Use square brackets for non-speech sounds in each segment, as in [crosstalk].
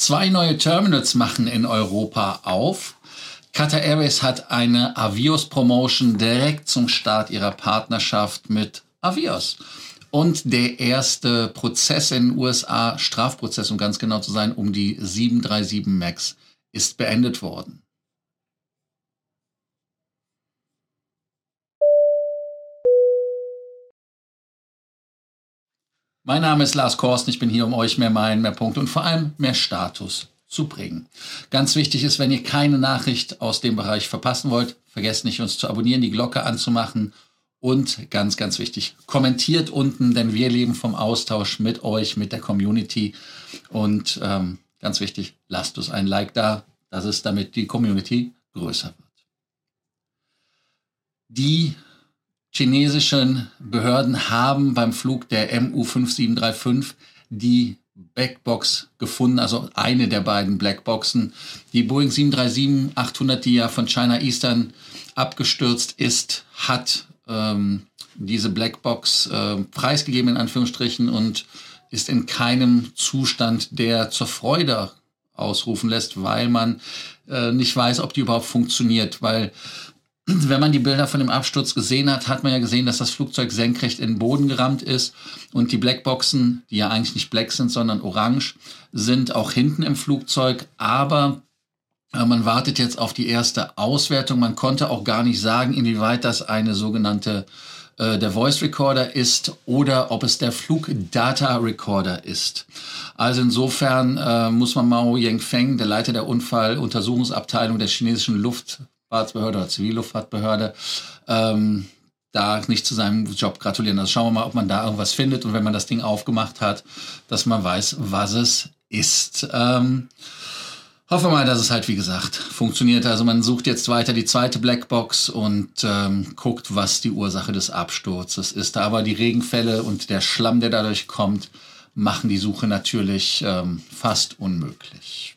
Zwei neue Terminals machen in Europa auf. Qatar Airways hat eine Avios Promotion direkt zum Start ihrer Partnerschaft mit Avios. Und der erste Prozess in den USA, Strafprozess um ganz genau zu sein, um die 737 MAX ist beendet worden. Mein Name ist Lars Korsten, ich bin hier, um euch mehr Meilen, mehr Punkte und vor allem mehr Status zu bringen. Ganz wichtig ist, wenn ihr keine Nachricht aus dem Bereich verpassen wollt, vergesst nicht, uns zu abonnieren, die Glocke anzumachen und ganz, ganz wichtig, kommentiert unten, denn wir leben vom Austausch mit euch, mit der Community und ähm, ganz wichtig, lasst uns ein Like da, dass es damit die Community größer wird. Die chinesischen Behörden haben beim Flug der MU5735 die Blackbox gefunden, also eine der beiden Blackboxen. Die Boeing 737-800, die ja von China Eastern abgestürzt ist, hat ähm, diese Blackbox äh, preisgegeben in Anführungsstrichen und ist in keinem Zustand, der zur Freude ausrufen lässt, weil man äh, nicht weiß, ob die überhaupt funktioniert, weil wenn man die Bilder von dem Absturz gesehen hat, hat man ja gesehen, dass das Flugzeug senkrecht in den Boden gerammt ist und die Blackboxen, die ja eigentlich nicht black sind, sondern orange, sind auch hinten im Flugzeug, aber äh, man wartet jetzt auf die erste Auswertung. Man konnte auch gar nicht sagen, inwieweit das eine sogenannte äh, der Voice Recorder ist oder ob es der Flugdata Recorder ist. Also insofern äh, muss man Mao Yengfeng, der Leiter der Unfalluntersuchungsabteilung der chinesischen Luft Luftfahrtsbehörde oder Zivilluftfahrtbehörde ähm, da nicht zu seinem Job gratulieren. Also schauen wir mal, ob man da irgendwas findet und wenn man das Ding aufgemacht hat, dass man weiß, was es ist. Ähm, hoffe mal, dass es halt, wie gesagt, funktioniert. Also man sucht jetzt weiter die zweite Blackbox und ähm, guckt, was die Ursache des Absturzes ist. Aber die Regenfälle und der Schlamm, der dadurch kommt, machen die Suche natürlich ähm, fast unmöglich.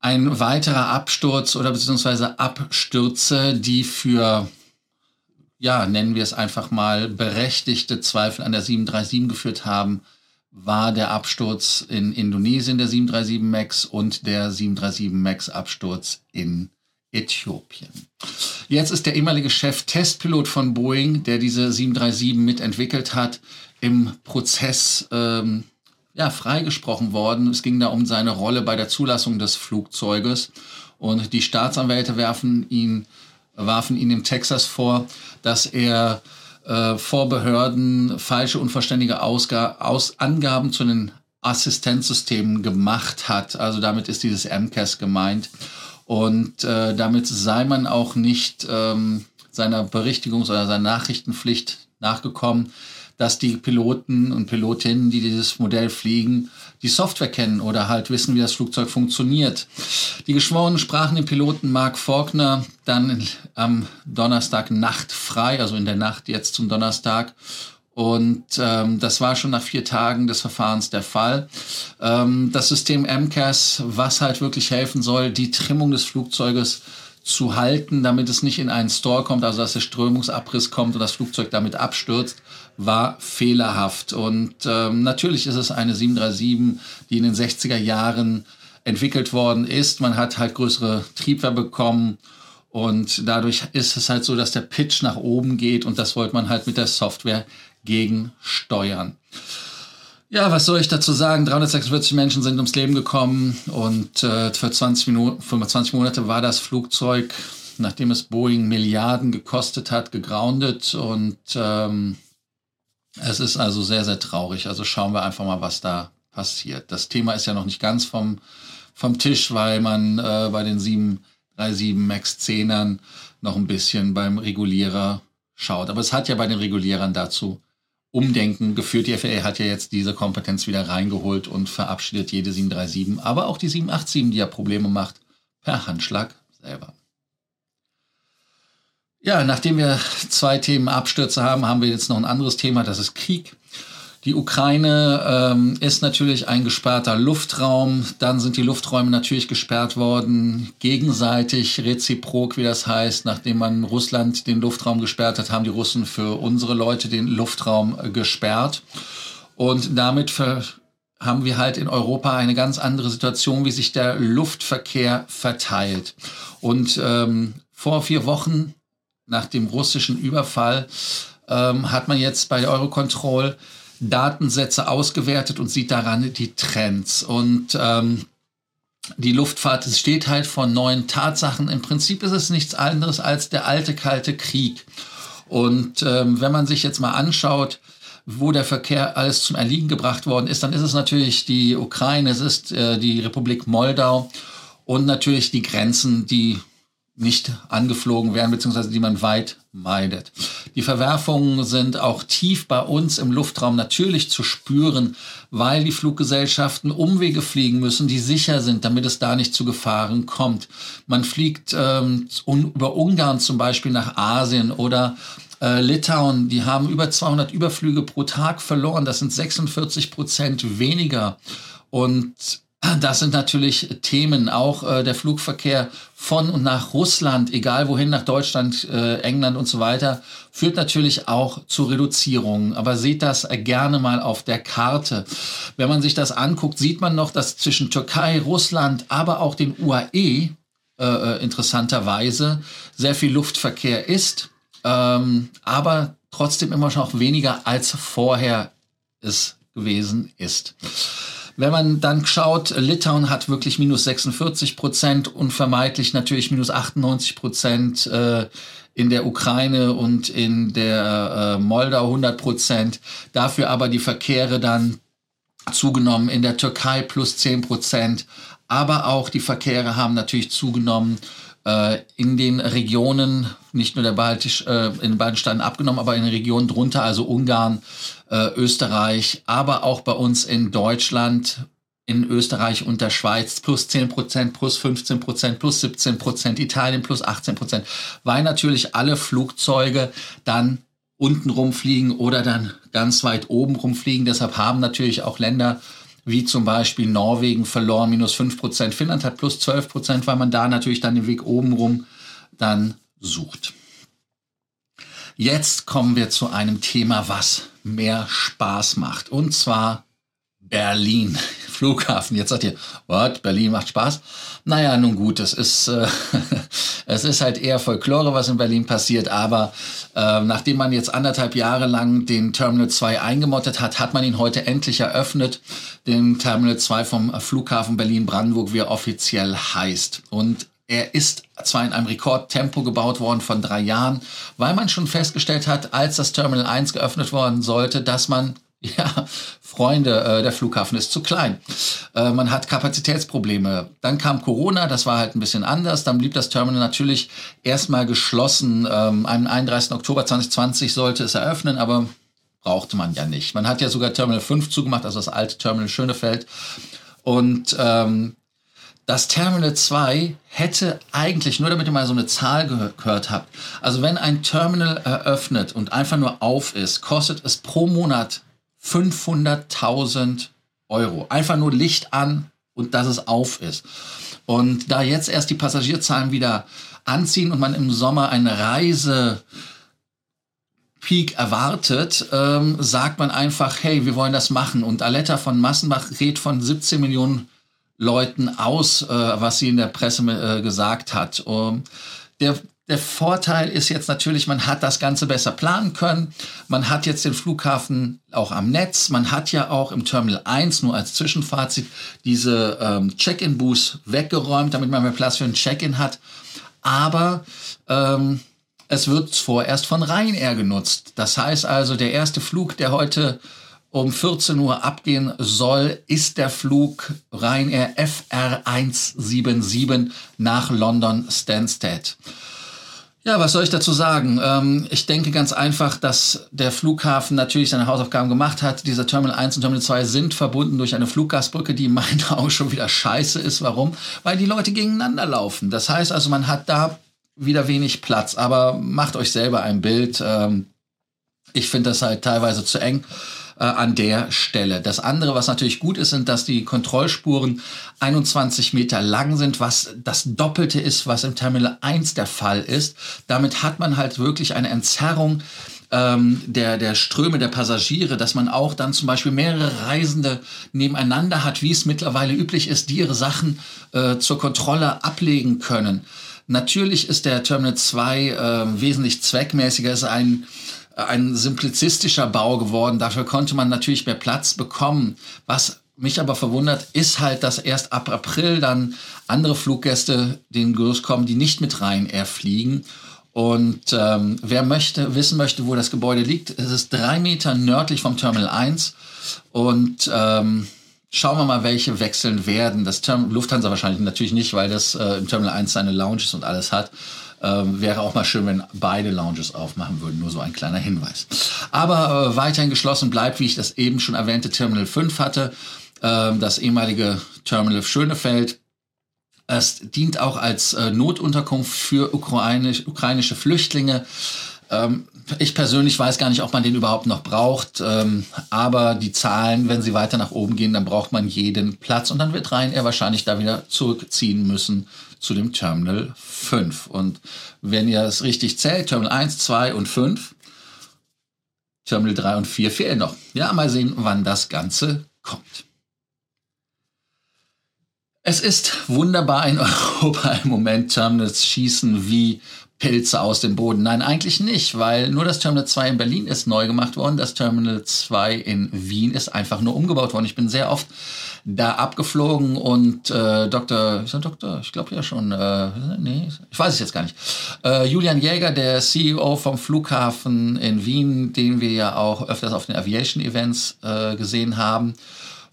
Ein weiterer Absturz oder beziehungsweise Abstürze, die für, ja, nennen wir es einfach mal, berechtigte Zweifel an der 737 geführt haben, war der Absturz in Indonesien der 737 MAX und der 737 MAX Absturz in Äthiopien. Jetzt ist der ehemalige Chef Testpilot von Boeing, der diese 737 mitentwickelt hat, im Prozess ähm, ja, freigesprochen worden. Es ging da um seine Rolle bei der Zulassung des Flugzeuges. Und die Staatsanwälte werfen ihn, warfen ihn in Texas vor, dass er äh, vor Behörden falsche, unverständige Ausga Aus Angaben zu den Assistenzsystemen gemacht hat. Also damit ist dieses MCAS gemeint. Und äh, damit sei man auch nicht ähm, seiner Berichtigungs- oder seiner Nachrichtenpflicht nachgekommen dass die Piloten und Pilotinnen, die dieses Modell fliegen, die Software kennen oder halt wissen, wie das Flugzeug funktioniert. Die Geschworenen sprachen den Piloten Mark Faulkner dann am Donnerstag Nacht frei, also in der Nacht jetzt zum Donnerstag. Und ähm, das war schon nach vier Tagen des Verfahrens der Fall. Ähm, das System MCAS, was halt wirklich helfen soll, die Trimmung des Flugzeuges zu halten, damit es nicht in einen Store kommt, also dass der Strömungsabriss kommt und das Flugzeug damit abstürzt, war fehlerhaft. Und ähm, natürlich ist es eine 737, die in den 60er Jahren entwickelt worden ist. Man hat halt größere Triebwerke bekommen und dadurch ist es halt so, dass der Pitch nach oben geht und das wollte man halt mit der Software gegen steuern. Ja, was soll ich dazu sagen? 346 Menschen sind ums Leben gekommen und äh, für 20 Minuten, 25 Monate war das Flugzeug, nachdem es Boeing Milliarden gekostet hat, gegroundet und ähm, es ist also sehr, sehr traurig. Also schauen wir einfach mal, was da passiert. Das Thema ist ja noch nicht ganz vom, vom Tisch, weil man äh, bei den 737 MAX 10ern noch ein bisschen beim Regulierer schaut. Aber es hat ja bei den Regulierern dazu Umdenken geführt. Die FAA hat ja jetzt diese Kompetenz wieder reingeholt und verabschiedet jede 737, aber auch die 787, die ja Probleme macht, per Handschlag selber. Ja, nachdem wir zwei Themen Abstürze haben, haben wir jetzt noch ein anderes Thema, das ist Krieg. Die Ukraine ähm, ist natürlich ein gesperrter Luftraum. Dann sind die Lufträume natürlich gesperrt worden, gegenseitig, reziprok, wie das heißt. Nachdem man Russland den Luftraum gesperrt hat, haben die Russen für unsere Leute den Luftraum äh, gesperrt. Und damit haben wir halt in Europa eine ganz andere Situation, wie sich der Luftverkehr verteilt. Und ähm, vor vier Wochen nach dem russischen Überfall ähm, hat man jetzt bei Eurocontrol Datensätze ausgewertet und sieht daran die Trends. Und ähm, die Luftfahrt, steht halt vor neuen Tatsachen. Im Prinzip ist es nichts anderes als der alte kalte Krieg. Und ähm, wenn man sich jetzt mal anschaut, wo der Verkehr alles zum Erliegen gebracht worden ist, dann ist es natürlich die Ukraine, es ist äh, die Republik Moldau und natürlich die Grenzen, die nicht angeflogen werden, beziehungsweise die man weit meidet. Die Verwerfungen sind auch tief bei uns im Luftraum natürlich zu spüren, weil die Fluggesellschaften Umwege fliegen müssen, die sicher sind, damit es da nicht zu Gefahren kommt. Man fliegt ähm, über Ungarn zum Beispiel nach Asien oder äh, Litauen, die haben über 200 Überflüge pro Tag verloren. Das sind 46 Prozent weniger. Und das sind natürlich Themen, auch äh, der Flugverkehr von und nach Russland, egal wohin, nach Deutschland, äh, England und so weiter, führt natürlich auch zu Reduzierungen. Aber seht das gerne mal auf der Karte. Wenn man sich das anguckt, sieht man noch, dass zwischen Türkei, Russland, aber auch den UAE äh, äh, interessanterweise sehr viel Luftverkehr ist ähm, aber trotzdem immer noch weniger als vorher es gewesen ist. Wenn man dann schaut, Litauen hat wirklich minus 46 Prozent, unvermeidlich natürlich minus 98 Prozent äh, in der Ukraine und in der äh, Moldau 100 Prozent. Dafür aber die Verkehre dann zugenommen in der Türkei plus 10 Prozent. Aber auch die Verkehre haben natürlich zugenommen äh, in den Regionen, nicht nur der Baltisch, äh, in den beiden Staaten abgenommen, aber in Regionen drunter, also Ungarn, äh, Österreich, aber auch bei uns in Deutschland, in Österreich und der Schweiz plus 10 Prozent, plus 15 Prozent, plus 17 Prozent, Italien plus 18 Prozent, weil natürlich alle Flugzeuge dann unten rumfliegen oder dann ganz weit oben rumfliegen. Deshalb haben natürlich auch Länder wie zum Beispiel Norwegen verloren, minus 5%. Finnland hat plus 12%, weil man da natürlich dann den Weg oben rum dann sucht. Jetzt kommen wir zu einem Thema, was mehr Spaß macht. Und zwar Berlin. [laughs] Flughafen. Jetzt sagt ihr, what? Berlin macht Spaß? Naja, nun gut, es ist, äh, [laughs] es ist halt eher Folklore, was in Berlin passiert, aber äh, nachdem man jetzt anderthalb Jahre lang den Terminal 2 eingemottet hat, hat man ihn heute endlich eröffnet, den Terminal 2 vom Flughafen Berlin-Brandenburg, wie er offiziell heißt. Und er ist zwar in einem Rekordtempo gebaut worden von drei Jahren, weil man schon festgestellt hat, als das Terminal 1 geöffnet worden sollte, dass man [laughs] ja, Freunde, äh, der Flughafen ist zu klein. Äh, man hat Kapazitätsprobleme. Dann kam Corona, das war halt ein bisschen anders. Dann blieb das Terminal natürlich erstmal geschlossen. Ähm, am 31. Oktober 2020 sollte es eröffnen, aber brauchte man ja nicht. Man hat ja sogar Terminal 5 zugemacht, also das alte Terminal Schönefeld. Und ähm, das Terminal 2 hätte eigentlich, nur damit ihr mal so eine Zahl gehört habt, also wenn ein Terminal eröffnet und einfach nur auf ist, kostet es pro Monat 500.000 Euro. Einfach nur Licht an und dass es auf ist. Und da jetzt erst die Passagierzahlen wieder anziehen und man im Sommer eine Reise Peak erwartet, ähm, sagt man einfach, hey, wir wollen das machen. Und Aletta von Massenbach redet von 17 Millionen Leuten aus, äh, was sie in der Presse äh, gesagt hat. Um, ähm, der der Vorteil ist jetzt natürlich, man hat das Ganze besser planen können. Man hat jetzt den Flughafen auch am Netz. Man hat ja auch im Terminal 1 nur als Zwischenfazit diese ähm, Check-in-Booths weggeräumt, damit man mehr Platz für ein Check-in hat. Aber ähm, es wird vorerst von Ryanair genutzt. Das heißt also, der erste Flug, der heute um 14 Uhr abgehen soll, ist der Flug Ryanair FR177 nach London Stansted. Ja, was soll ich dazu sagen? Ähm, ich denke ganz einfach, dass der Flughafen natürlich seine Hausaufgaben gemacht hat. Dieser Terminal 1 und Terminal 2 sind verbunden durch eine Fluggastbrücke, die in meinen [laughs] Augen schon wieder scheiße ist. Warum? Weil die Leute gegeneinander laufen. Das heißt also, man hat da wieder wenig Platz. Aber macht euch selber ein Bild. Ähm, ich finde das halt teilweise zu eng äh, an der Stelle. Das andere, was natürlich gut ist, sind, dass die Kontrollspuren 21 Meter lang sind, was das Doppelte ist, was im Terminal 1 der Fall ist. Damit hat man halt wirklich eine Entzerrung ähm, der, der Ströme der Passagiere, dass man auch dann zum Beispiel mehrere Reisende nebeneinander hat, wie es mittlerweile üblich ist, die ihre Sachen äh, zur Kontrolle ablegen können. Natürlich ist der Terminal 2 äh, wesentlich zweckmäßiger, ist ein ein simplizistischer Bau geworden. Dafür konnte man natürlich mehr Platz bekommen. Was mich aber verwundert, ist halt, dass erst ab April dann andere Fluggäste den Gerüst kommen, die nicht mit Ryanair fliegen. Und ähm, wer möchte, wissen möchte, wo das Gebäude liegt, es ist drei Meter nördlich vom Terminal 1. Und ähm, schauen wir mal, welche wechseln werden. Das Term Lufthansa wahrscheinlich natürlich nicht, weil das äh, im Terminal 1 seine Lounges und alles hat. Ähm, wäre auch mal schön, wenn beide Lounges aufmachen würden. Nur so ein kleiner Hinweis. Aber äh, weiterhin geschlossen bleibt, wie ich das eben schon erwähnte, Terminal 5 hatte. Äh, das ehemalige Terminal Schönefeld es dient auch als äh, Notunterkunft für ukrainisch, ukrainische Flüchtlinge. Ähm, ich persönlich weiß gar nicht, ob man den überhaupt noch braucht. Ähm, aber die Zahlen, wenn sie weiter nach oben gehen, dann braucht man jeden Platz. Und dann wird Ryanair wahrscheinlich da wieder zurückziehen müssen zu dem Terminal 5. Und wenn ihr es richtig zählt, Terminal 1, 2 und 5, Terminal 3 und 4 fehlen noch. Ja, mal sehen, wann das Ganze kommt. Es ist wunderbar in [laughs] Europa im Moment Terminals schießen wie Pilze aus dem Boden. Nein, eigentlich nicht, weil nur das Terminal 2 in Berlin ist neu gemacht worden. Das Terminal 2 in Wien ist einfach nur umgebaut worden. Ich bin sehr oft da abgeflogen und äh, Dr. Ist er Doktor? Ich glaube ja schon. Äh, nee, ich weiß es jetzt gar nicht. Äh, Julian Jäger, der CEO vom Flughafen in Wien, den wir ja auch öfters auf den Aviation Events äh, gesehen haben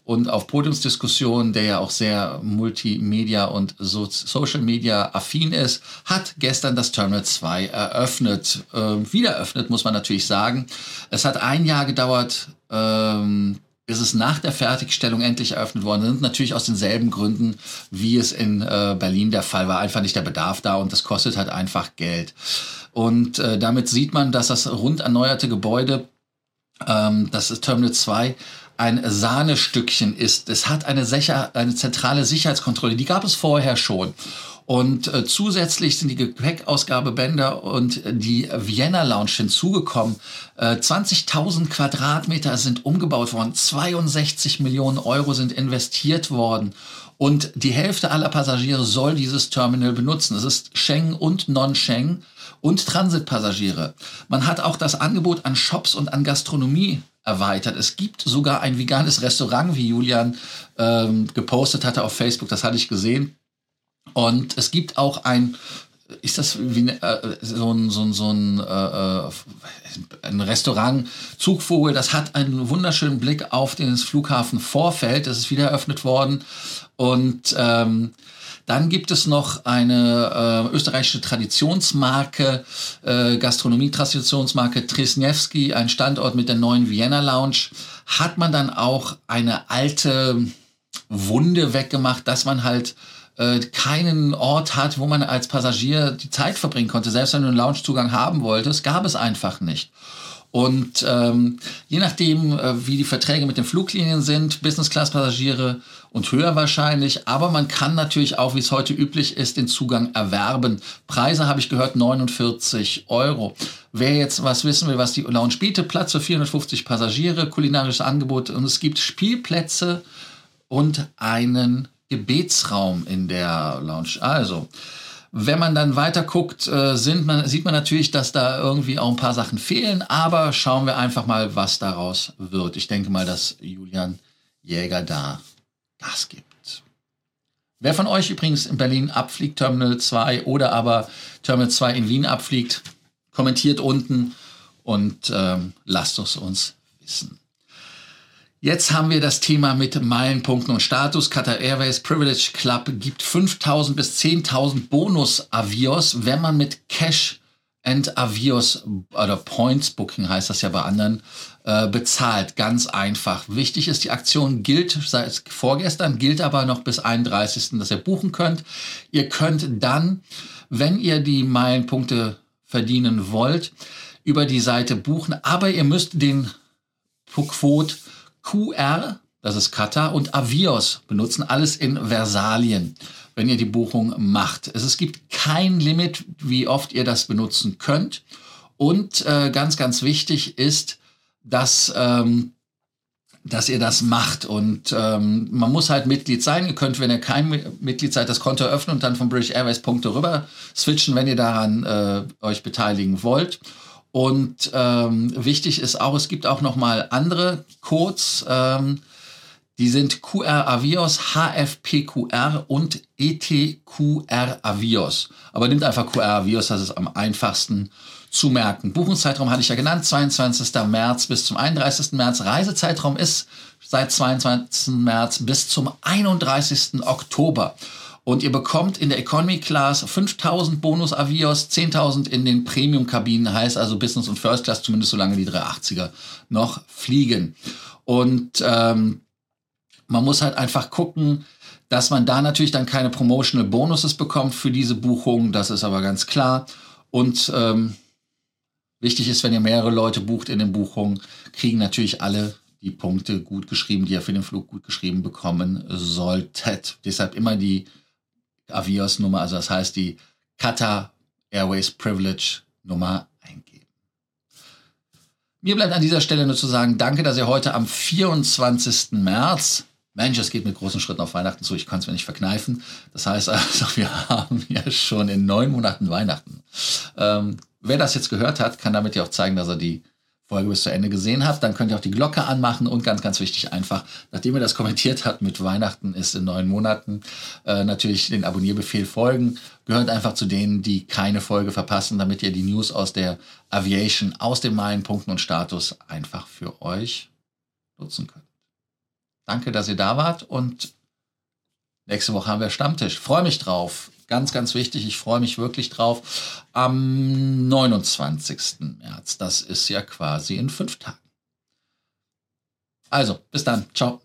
und auf Podiumsdiskussionen, der ja auch sehr Multimedia und so Social Media affin ist, hat gestern das Terminal 2 eröffnet. Ähm, wieder eröffnet, muss man natürlich sagen. Es hat ein Jahr gedauert, ähm, bis es nach der Fertigstellung endlich eröffnet worden ist. Natürlich aus denselben Gründen, wie es in äh, Berlin der Fall war. Einfach nicht der Bedarf da und das kostet halt einfach Geld. Und äh, damit sieht man, dass das rund erneuerte Gebäude, ähm, das ist Terminal 2, ein Sahnestückchen ist. Es hat eine, sicher, eine zentrale Sicherheitskontrolle, die gab es vorher schon. Und äh, zusätzlich sind die Gepäckausgabebänder und die Vienna Lounge hinzugekommen. Äh, 20.000 Quadratmeter sind umgebaut worden, 62 Millionen Euro sind investiert worden. Und die Hälfte aller Passagiere soll dieses Terminal benutzen. Es ist Schengen und Non-Schengen und Transitpassagiere. Man hat auch das Angebot an Shops und an Gastronomie erweitert. Es gibt sogar ein veganes Restaurant, wie Julian ähm, gepostet hatte auf Facebook, das hatte ich gesehen. Und es gibt auch ein, ist das wie äh, so ein, so ein, so ein, äh, ein Restaurant, Zugvogel, das hat einen wunderschönen Blick auf den Flughafen Vorfeld, das ist wieder eröffnet worden. Und ähm, dann gibt es noch eine äh, österreichische Traditionsmarke, äh, Gastronomie-Traditionsmarke Trisniewski, ein Standort mit der neuen Vienna Lounge. Hat man dann auch eine alte Wunde weggemacht, dass man halt äh, keinen Ort hat, wo man als Passagier die Zeit verbringen konnte. Selbst wenn du einen Loungezugang haben wolltest, gab es einfach nicht. Und ähm, je nachdem, äh, wie die Verträge mit den Fluglinien sind, Business-Class-Passagiere und höher wahrscheinlich. Aber man kann natürlich auch, wie es heute üblich ist, den Zugang erwerben. Preise habe ich gehört 49 Euro. Wer jetzt was wissen will, was die Lounge bietet, Platz für 450 Passagiere, kulinarisches Angebot und es gibt Spielplätze und einen Gebetsraum in der Lounge. Also, wenn man dann weiter guckt, äh, man, sieht man natürlich, dass da irgendwie auch ein paar Sachen fehlen, aber schauen wir einfach mal, was daraus wird. Ich denke mal, dass Julian Jäger da Gas gibt. Wer von euch übrigens in Berlin abfliegt, Terminal 2 oder aber Terminal 2 in Wien abfliegt, kommentiert unten und ähm, lasst es uns wissen. Jetzt haben wir das Thema mit Meilenpunkten und Status. Qatar Airways Privilege Club gibt 5000 bis 10.000 Bonus-Avios, wenn man mit Cash and Avios oder Points Booking heißt das ja bei anderen, äh, bezahlt. Ganz einfach. Wichtig ist, die Aktion gilt seit vorgestern, gilt aber noch bis 31., dass ihr buchen könnt. Ihr könnt dann, wenn ihr die Meilenpunkte verdienen wollt, über die Seite buchen, aber ihr müsst den Quote QR, das ist Kata, und Avios benutzen, alles in Versalien, wenn ihr die Buchung macht. Es, es gibt kein Limit, wie oft ihr das benutzen könnt. Und äh, ganz, ganz wichtig ist, dass, ähm, dass ihr das macht. Und ähm, man muss halt Mitglied sein. Ihr könnt, wenn ihr kein Mitglied seid, das Konto öffnen und dann von British Airways Punkte rüber switchen, wenn ihr daran äh, euch beteiligen wollt. Und ähm, wichtig ist auch, es gibt auch noch mal andere Codes. Ähm, die sind QR Avios, HFPQR und ETQR Avios. Aber nimmt einfach QR Avios, das ist am einfachsten zu merken. Buchungszeitraum hatte ich ja genannt, 22. März bis zum 31. März. Reisezeitraum ist seit 22. März bis zum 31. Oktober. Und ihr bekommt in der Economy Class 5000 Bonus Avios, 10.000 in den Premium-Kabinen, heißt also Business und First Class, zumindest solange die 380er noch fliegen. Und ähm, man muss halt einfach gucken, dass man da natürlich dann keine Promotional Bonuses bekommt für diese Buchung. Das ist aber ganz klar. Und ähm, wichtig ist, wenn ihr mehrere Leute bucht in den Buchungen, kriegen natürlich alle die Punkte gut geschrieben, die ihr für den Flug gut geschrieben bekommen solltet. Deshalb immer die Avios-Nummer, also das heißt die Qatar Airways Privilege Nummer eingeben. Mir bleibt an dieser Stelle nur zu sagen, danke, dass ihr heute am 24. März Mensch, es geht mit großen Schritten auf Weihnachten zu, ich kann es mir nicht verkneifen. Das heißt also, [laughs] wir haben ja schon in neun Monaten Weihnachten. Ähm, wer das jetzt gehört hat, kann damit ja auch zeigen, dass er die Folge bis zu Ende gesehen hat. Dann könnt ihr auch die Glocke anmachen und ganz, ganz wichtig einfach, nachdem ihr das kommentiert habt mit Weihnachten ist in neun Monaten, äh, natürlich den Abonnierbefehl folgen. Gehört einfach zu denen, die keine Folge verpassen, damit ihr die News aus der Aviation, aus den Meilenpunkten und Status einfach für euch nutzen könnt. Danke, dass ihr da wart und nächste Woche haben wir Stammtisch. Freue mich drauf. Ganz, ganz wichtig, ich freue mich wirklich drauf. Am 29. März, das ist ja quasi in fünf Tagen. Also, bis dann. Ciao.